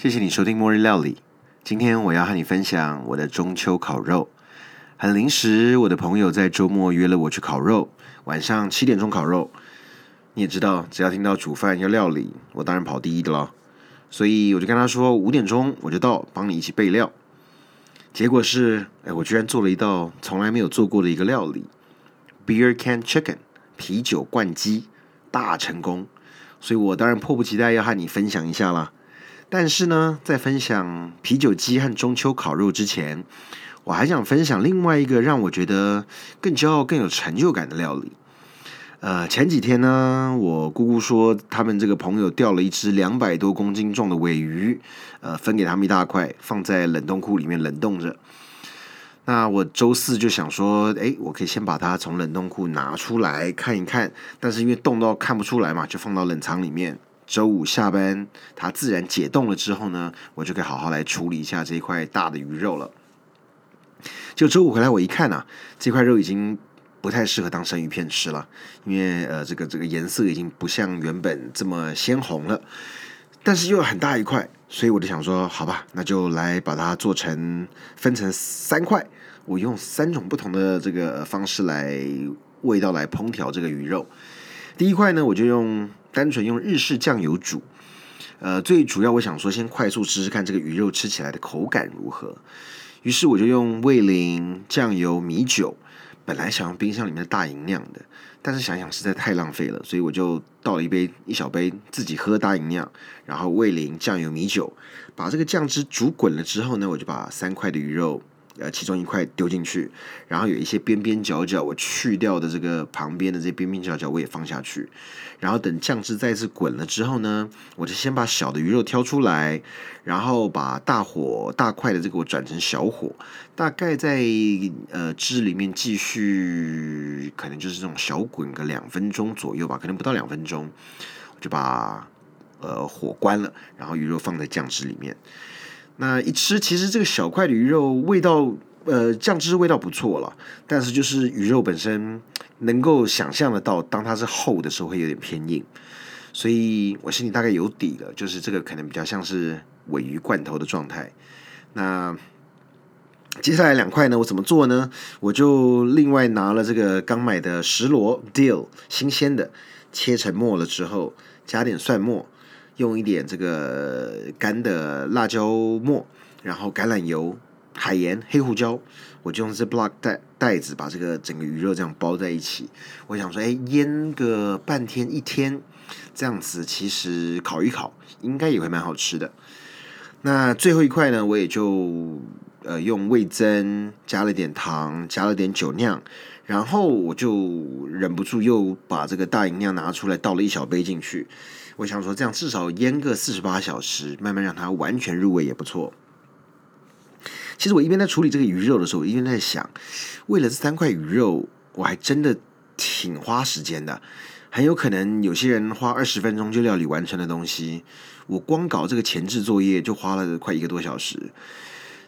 谢谢你收听末日料理。今天我要和你分享我的中秋烤肉。很临时，我的朋友在周末约了我去烤肉，晚上七点钟烤肉。你也知道，只要听到煮饭要料理，我当然跑第一的了。所以我就跟他说，五点钟我就到，帮你一起备料。结果是，哎，我居然做了一道从来没有做过的一个料理，Beer Can Chicken 啤酒灌鸡，大成功。所以我当然迫不及待要和你分享一下啦。但是呢，在分享啤酒鸡和中秋烤肉之前，我还想分享另外一个让我觉得更骄傲、更有成就感的料理。呃，前几天呢，我姑姑说他们这个朋友钓了一只两百多公斤重的尾鱼，呃，分给他们一大块，放在冷冻库里面冷冻着。那我周四就想说，哎，我可以先把它从冷冻库拿出来看一看，但是因为冻到看不出来嘛，就放到冷藏里面。周五下班，它自然解冻了之后呢，我就可以好好来处理一下这一块大的鱼肉了。就周五回来，我一看啊，这块肉已经不太适合当生鱼片吃了，因为呃，这个这个颜色已经不像原本这么鲜红了，但是又很大一块，所以我就想说，好吧，那就来把它做成分成三块，我用三种不同的这个方式来味道来烹调这个鱼肉。第一块呢，我就用。单纯用日式酱油煮，呃，最主要我想说，先快速试试看这个鱼肉吃起来的口感如何。于是我就用味淋、酱油、米酒，本来想用冰箱里面的大银酿的，但是想想实在太浪费了，所以我就倒了一杯一小杯自己喝大银酿，然后味淋、酱油、米酒，把这个酱汁煮滚了之后呢，我就把三块的鱼肉。呃，其中一块丢进去，然后有一些边边角角我去掉的这个旁边的这些边边角角我也放下去，然后等酱汁再次滚了之后呢，我就先把小的鱼肉挑出来，然后把大火大块的这个我转成小火，大概在呃汁里面继续，可能就是这种小滚个两分钟左右吧，可能不到两分钟，我就把呃火关了，然后鱼肉放在酱汁里面。那一吃，其实这个小块的鱼肉味道，呃，酱汁味道不错了，但是就是鱼肉本身能够想象得到，当它是厚的时候会有点偏硬，所以我心里大概有底了，就是这个可能比较像是尾鱼罐头的状态。那接下来两块呢，我怎么做呢？我就另外拿了这个刚买的石螺 dill 新鲜的，切成末了之后，加点蒜末。用一点这个干的辣椒末，然后橄榄油、海盐、黑胡椒，我就用这 block 袋袋子把这个整个鱼肉这样包在一起。我想说，哎，腌个半天一天，这样子其实烤一烤应该也会蛮好吃的。那最后一块呢，我也就呃用味增加了点糖，加了点酒酿，然后我就忍不住又把这个大饮料拿出来倒了一小杯进去。我想说，这样至少腌个四十八小时，慢慢让它完全入味也不错。其实我一边在处理这个鱼肉的时候，一边在想，为了这三块鱼肉，我还真的挺花时间的。很有可能有些人花二十分钟就料理完成的东西，我光搞这个前置作业就花了快一个多小时。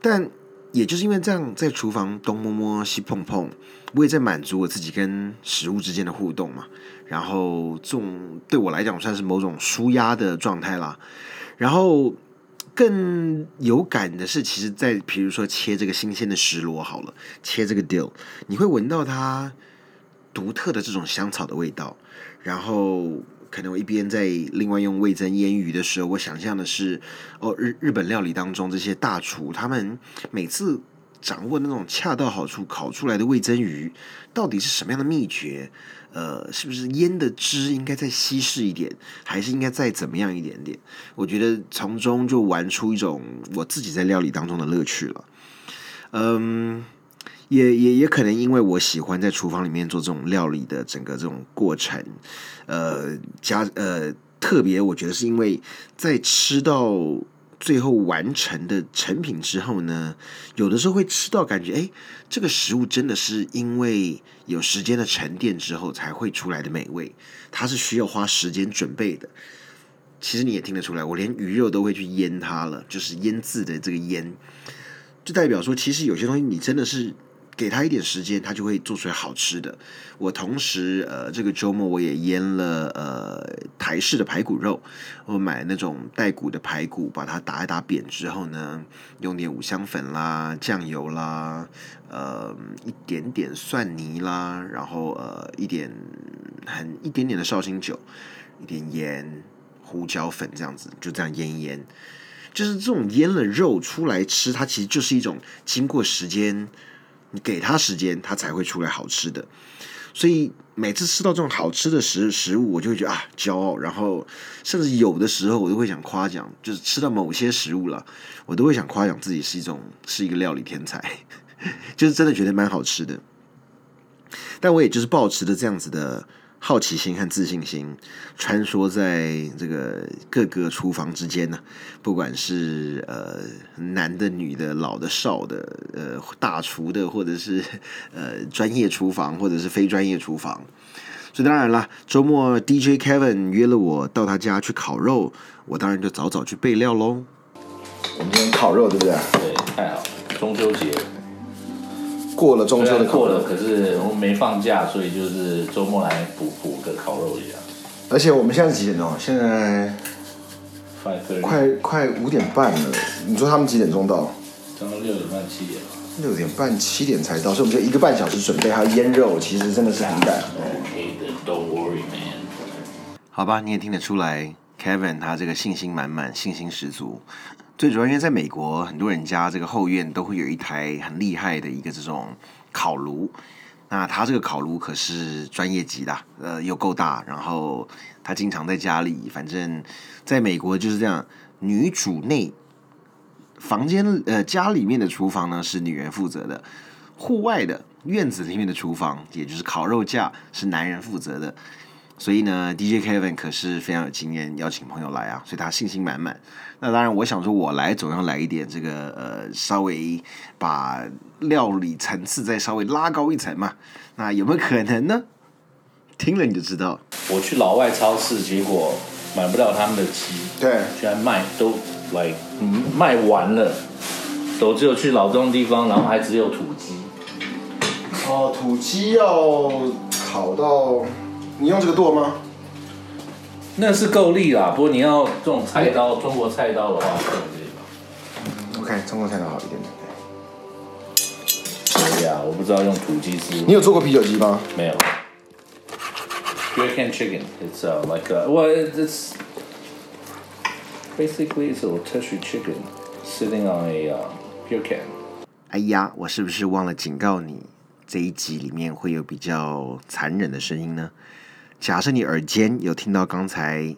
但也就是因为这样，在厨房东摸摸西碰碰，我也在满足我自己跟食物之间的互动嘛。然后这种对我来讲算是某种舒压的状态啦。然后更有感的是，其实，在比如说切这个新鲜的石螺好了，切这个 dill，你会闻到它独特的这种香草的味道。然后可能我一边在另外用味增腌鱼的时候，我想象的是，哦，日日本料理当中这些大厨他们每次掌握那种恰到好处烤出来的味增鱼，到底是什么样的秘诀？呃，是不是腌的汁应该再稀释一点，还是应该再怎么样一点点？我觉得从中就玩出一种我自己在料理当中的乐趣了。嗯，也也也可能因为我喜欢在厨房里面做这种料理的整个这种过程，呃，加呃，特别我觉得是因为在吃到。最后完成的成品之后呢，有的时候会吃到感觉，哎，这个食物真的是因为有时间的沉淀之后才会出来的美味，它是需要花时间准备的。其实你也听得出来，我连鱼肉都会去腌它了，就是腌制的这个腌，就代表说，其实有些东西你真的是给他一点时间，他就会做出来好吃的。我同时呃，这个周末我也腌了呃台式的排骨肉，我买那种带骨的排骨，把它打一打扁之后呢，用点五香粉啦、酱油啦，呃一点点蒜泥啦，然后呃一点很一点点的绍兴酒，一点盐、胡椒粉这样子，就这样腌一腌。就是这种腌了肉出来吃，它其实就是一种经过时间，你给它时间，它才会出来好吃的。所以每次吃到这种好吃的食食物，我就会觉得啊骄傲，然后甚至有的时候我都会想夸奖，就是吃到某些食物了，我都会想夸奖自己是一种是一个料理天才，就是真的觉得蛮好吃的。但我也就是保持着这样子的。好奇心和自信心穿梭在这个各个厨房之间呢，不管是呃男的、女的、老的、少的，呃大厨的，或者是 呃专业厨房，或者是非专业厨房。所以当然了，周末 DJ Kevin 约了我到他家去烤肉，我当然就早早去备料喽。我们今天烤肉，对不对？对，太好，中秋节。过了中秋的过了，可是我们没放假，所以就是周末来补补个烤肉一样。而且我们现在几点钟？现在快快五点半了。你说他们几点钟到？六点半七点六点半七点才到，所以我们就一个半小时准备，还要腌肉，其实真的是很赶。OK 的，Don't worry, man。好吧，你也听得出来，Kevin 他这个信心满满，信心十足。最主要因为在美国，很多人家这个后院都会有一台很厉害的一个这种烤炉。那他这个烤炉可是专业级的，呃，又够大。然后他经常在家里，反正在美国就是这样，女主内房间呃家里面的厨房呢是女人负责的，户外的院子里面的厨房，也就是烤肉架是男人负责的。所以呢，DJ Kevin 可是非常有经验，邀请朋友来啊，所以他信心满满。那当然，我想说，我来总要来一点这个呃，稍微把料理层次再稍微拉高一层嘛。那有没有可能呢？听了你就知道。我去老外超市，结果买不到他们的鸡，对，居然卖都来卖完了，都只有去老中地方，然后还只有土鸡。哦，土鸡要烤到。你用这个剁吗？那是够力啦，不过你要这种菜刀，中国菜刀的话，可以吧？OK，中国菜刀好一点点。对呀，我不知道用土鸡丝。你有做过啤酒鸡吗？没有。Beer can chicken. It's uh like a well, it's basically it's a rotisserie chicken sitting on a uh beer can. 哎呀，我是不是忘了警告你？这一集里面会有比较残忍的声音呢。假设你耳尖有听到刚才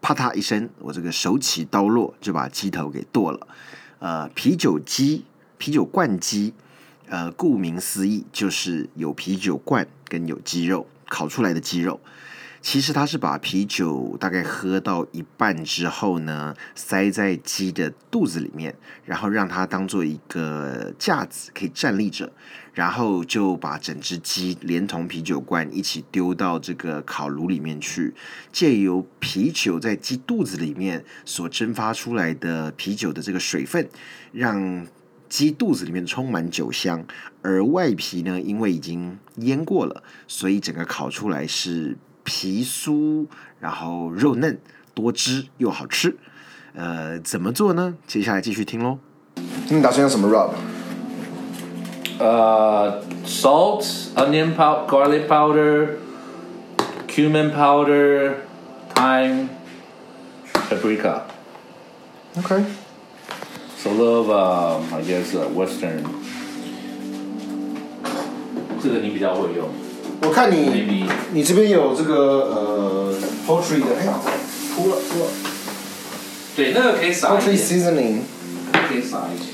啪嗒一声，我这个手起刀落就把鸡头给剁了。呃，啤酒鸡、啤酒罐鸡，呃，顾名思义就是有啤酒罐跟有鸡肉烤出来的鸡肉。其实它是把啤酒大概喝到一半之后呢，塞在鸡的肚子里面，然后让它当做一个架子可以站立着，然后就把整只鸡连同啤酒罐一起丢到这个烤炉里面去，借由啤酒在鸡肚子里面所蒸发出来的啤酒的这个水分，让鸡肚子里面充满酒香，而外皮呢，因为已经腌过了，所以整个烤出来是。皮酥，然后肉嫩多汁又好吃，呃，怎么做呢？接下来继续听喽。你打算用什么 rub？呃，salt, onion powder, garlic powder, cumin powder, thyme, paprika. Okay. So a little, um, I guess, Western. 这个你比较会用。我看你，你这边有这个呃，poultry 的，哎，秃了秃了。对，那个可以撒一点。poultry seasoning 可以撒一点。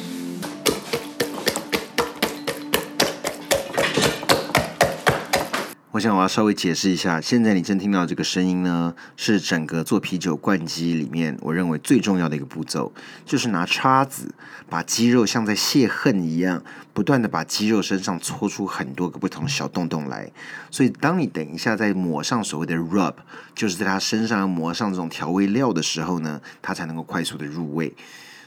我想我要稍微解释一下，现在你正听到这个声音呢，是整个做啤酒灌机里面我认为最重要的一个步骤，就是拿叉子把鸡肉像在泄恨一样，不断的把鸡肉身上搓出很多个不同小洞洞来。所以当你等一下再抹上所谓的 rub，就是在它身上抹上这种调味料的时候呢，它才能够快速的入味。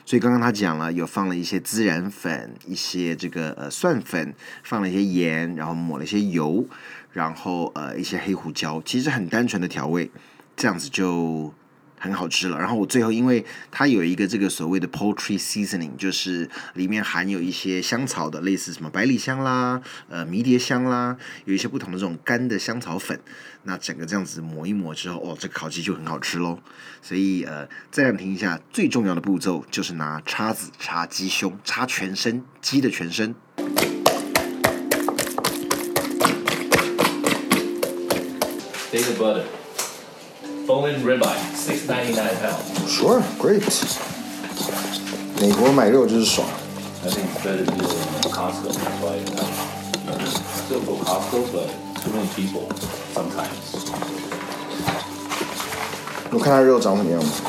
所以刚刚他讲了，有放了一些孜然粉，一些这个呃蒜粉，放了一些盐，然后抹了一些油，然后呃一些黑胡椒，其实很单纯的调味，这样子就。很好吃了，然后我最后因为它有一个这个所谓的 poultry seasoning，就是里面含有一些香草的，类似什么百里香啦、呃迷迭香啦，有一些不同的这种干的香草粉，那整个这样子抹一抹之后，哦，这烤鸡就很好吃喽。所以呃，再暂停一下，最重要的步骤就是拿叉子插鸡胸，插全身鸡的全身。Take the butter. Bone-in ribeye, six ninety nine pounds. Sure, great. 美国买肉就是爽。 I think it's better to do it in Costco. That's why I still go Costco, but too many people sometimes. 我看它肉长什么样子。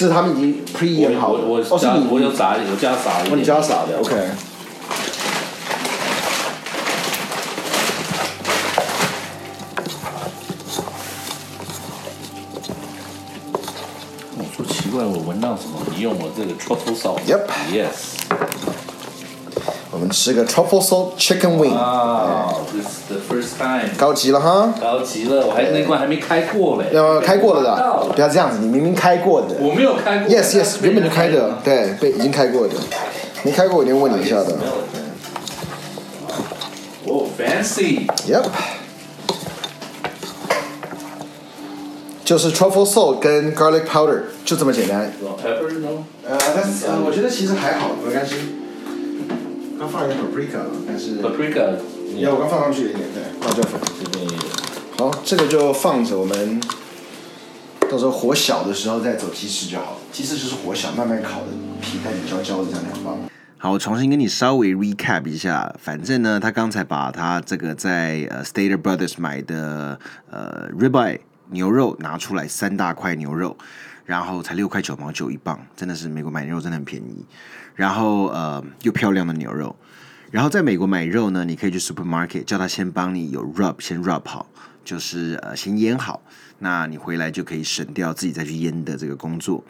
是他们已经 pre 演好的，我我我有撒我加撒一哦，你，加撒的，OK。我说奇怪，我闻到什么？你用我这个 truffle salt。Yep Yes. 我们吃个 truffle salt chicken wing，、Wow, this is the first time. 高级了哈。高级了，我还那罐还没开过嘞。要开过了的，不要这样子，你明明开过的。我没有开过。Yes yes，原本就开的，对，被已经开过的，没开过我一定问你一下的。哦，fancy。Yep，就是 truffle salt 跟 garlic powder，就这么简单。Pepper no？呃，但是呃，我觉得其实还好，没关系。刚放一点 paprika，但是 paprika。要我刚放上去一点，对，辣椒粉。这边也有。好，这个就放着，我们到时候火小的时候再走鸡翅就好了。鸡翅就是火小，慢慢烤的，皮带点焦焦的，这样很棒。好，我重新跟你稍微 recap 一下。反正呢，他刚才把他这个在呃 Stater Brothers 买的呃 ribeye 牛肉拿出来，三大块牛肉，然后才六块九毛九一磅，真的是美国买牛肉真的很便宜。然后呃又漂亮的牛肉，然后在美国买肉呢，你可以去 supermarket 叫他先帮你有 rub 先 rub 好，就是呃先腌好，那你回来就可以省掉自己再去腌的这个工作。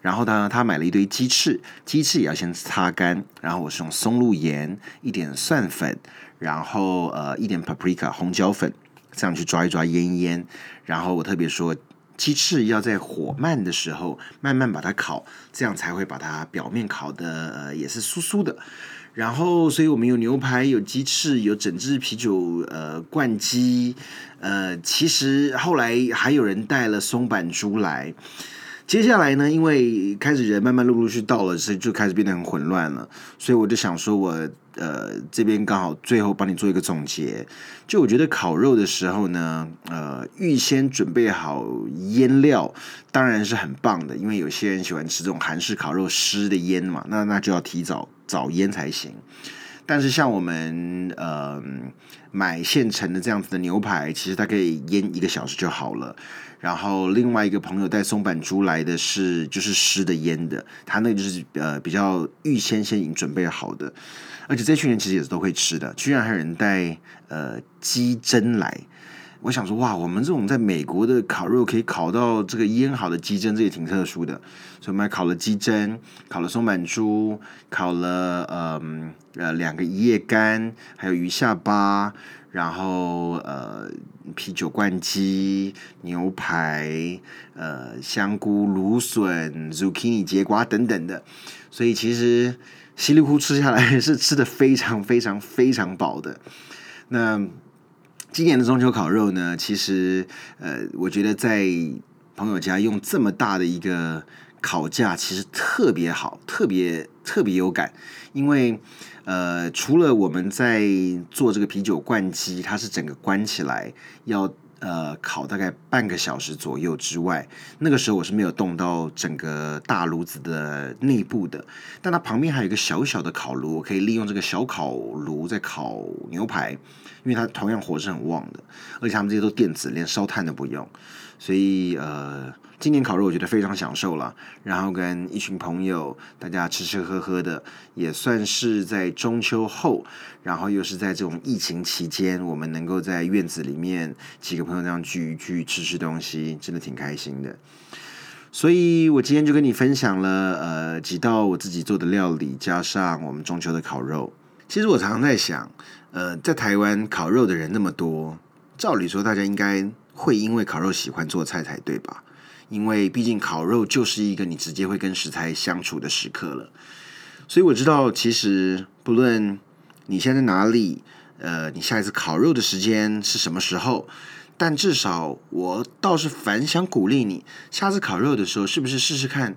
然后呢，他买了一堆鸡翅，鸡翅也要先擦干，然后我是用松露盐、一点蒜粉，然后呃一点 paprika 红椒粉，这样去抓一抓腌一腌。然后我特别说，鸡翅要在火慢的时候慢慢把它烤，这样才会把它表面烤的呃也是酥酥的。然后，所以我们有牛排，有鸡翅，有整只啤酒，呃，灌鸡，呃，其实后来还有人带了松板猪来。接下来呢，因为开始人慢慢陆陆续到了，所以就开始变得很混乱了。所以我就想说我，呃这边刚好最后帮你做一个总结。就我觉得烤肉的时候呢，呃，预先准备好腌料当然是很棒的，因为有些人喜欢吃这种韩式烤肉湿的腌嘛，那那就要提早早腌才行。但是像我们呃买现成的这样子的牛排，其实它可以腌一个小时就好了。然后另外一个朋友带松板猪来的是就是湿的腌的，他那个就是呃比较预先先已经准备好的，而且这群人其实也是都会吃的，居然还有人带呃鸡胗来。我想说，哇，我们这种在美国的烤肉可以烤到这个腌好的鸡胗，这也挺特殊的。所以我们还烤了鸡胗，烤了松板猪，烤了呃呃两个一夜干，还有鱼下巴，然后呃啤酒灌鸡、牛排、呃香菇、芦笋、zucchini、节瓜等等的。所以其实稀里糊涂吃下来 是吃的非常非常非常饱的。那今年的中秋烤肉呢，其实呃，我觉得在朋友家用这么大的一个烤架，其实特别好，特别特别有感，因为呃，除了我们在做这个啤酒灌机，它是整个关起来要。呃，烤大概半个小时左右之外，那个时候我是没有动到整个大炉子的内部的，但它旁边还有一个小小的烤炉，我可以利用这个小烤炉在烤牛排，因为它同样火是很旺的，而且他们这些都电子，连烧炭都不用，所以呃今年烤肉我觉得非常享受了，然后跟一群朋友大家吃吃喝喝的，也算是在中秋后，然后又是在这种疫情期间，我们能够在院子里面几个朋友这样聚一聚，吃吃东西，真的挺开心的。所以我今天就跟你分享了呃几道我自己做的料理，加上我们中秋的烤肉。其实我常常在想，呃，在台湾烤肉的人那么多，照理说大家应该会因为烤肉喜欢做菜才对吧？因为毕竟烤肉就是一个你直接会跟食材相处的时刻了，所以我知道，其实不论你现在哪里，呃，你下一次烤肉的时间是什么时候，但至少我倒是反想鼓励你，下次烤肉的时候，是不是试试看，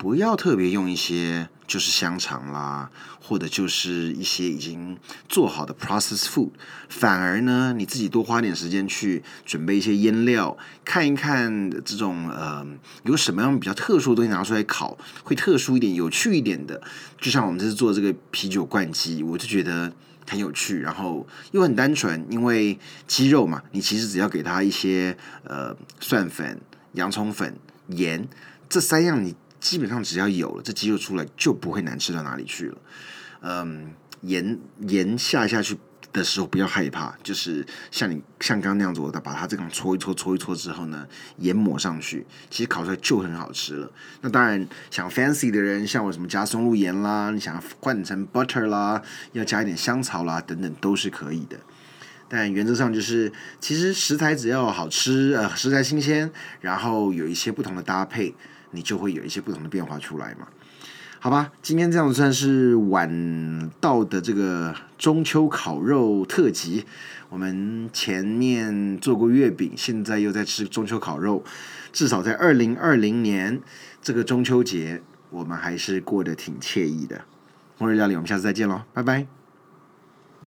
不要特别用一些。就是香肠啦，或者就是一些已经做好的 processed food，反而呢，你自己多花点时间去准备一些腌料，看一看这种呃有什么样比较特殊的东西拿出来烤，会特殊一点、有趣一点的。就像我们这次做这个啤酒灌鸡，我就觉得很有趣，然后又很单纯，因为鸡肉嘛，你其实只要给它一些呃蒜粉、洋葱粉、盐这三样你。基本上只要有了这鸡肉出来，就不会难吃到哪里去了。嗯，盐盐下下去的时候不要害怕，就是像你像刚刚那样子，我把它这样搓一搓搓一搓之后呢，盐抹上去，其实烤出来就很好吃了。那当然，想 fancy 的人，像我什么加松露盐啦，你想要换成 butter 啦，要加一点香草啦等等都是可以的。但原则上就是，其实食材只要好吃，呃，食材新鲜，然后有一些不同的搭配。你就会有一些不同的变化出来嘛？好吧，今天这样算是晚到的这个中秋烤肉特辑。我们前面做过月饼，现在又在吃中秋烤肉。至少在二零二零年这个中秋节，我们还是过得挺惬意的。末日料理，我们下次再见喽，拜拜。